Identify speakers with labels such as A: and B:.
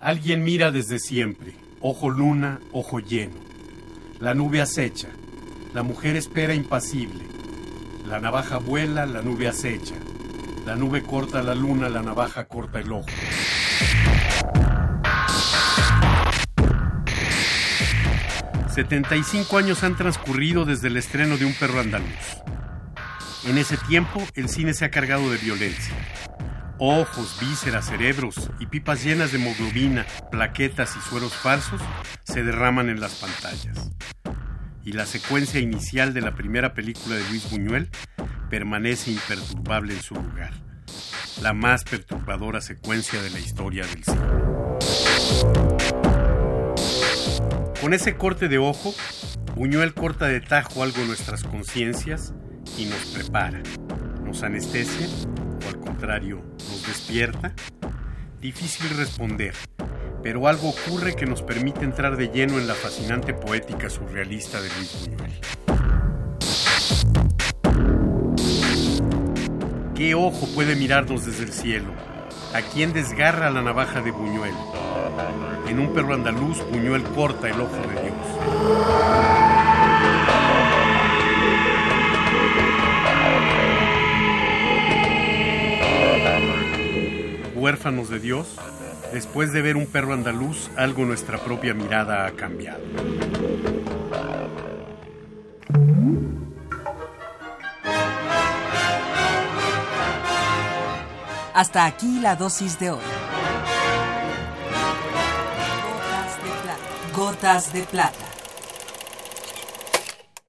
A: Alguien mira desde siempre, ojo luna, ojo lleno. La nube acecha, la mujer espera impasible. La navaja vuela, la nube acecha. La nube corta la luna, la navaja corta el ojo. ...75 años han transcurrido desde el estreno de Un perro andaluz. En ese tiempo, el cine se ha cargado de violencia. Ojos, vísceras, cerebros y pipas llenas de hemoglobina, plaquetas y sueros falsos se derraman en las pantallas. Y la secuencia inicial de la primera película de Luis Buñuel permanece imperturbable en su lugar. La más perturbadora secuencia de la historia del cine. Con ese corte de ojo, Buñuel corta de tajo algo nuestras conciencias y nos prepara. Nos anestesia o al contrario despierta. Difícil responder, pero algo ocurre que nos permite entrar de lleno en la fascinante poética surrealista de Luis Buñuel. ¿Qué ojo puede mirarnos desde el cielo? ¿A quién desgarra la navaja de Buñuel? En un perro andaluz, Buñuel corta el ojo de Dios. Huérfanos de Dios, después de ver un perro andaluz, algo nuestra propia mirada ha cambiado.
B: Hasta aquí la dosis de hoy. Gotas de plata. Gotas de plata.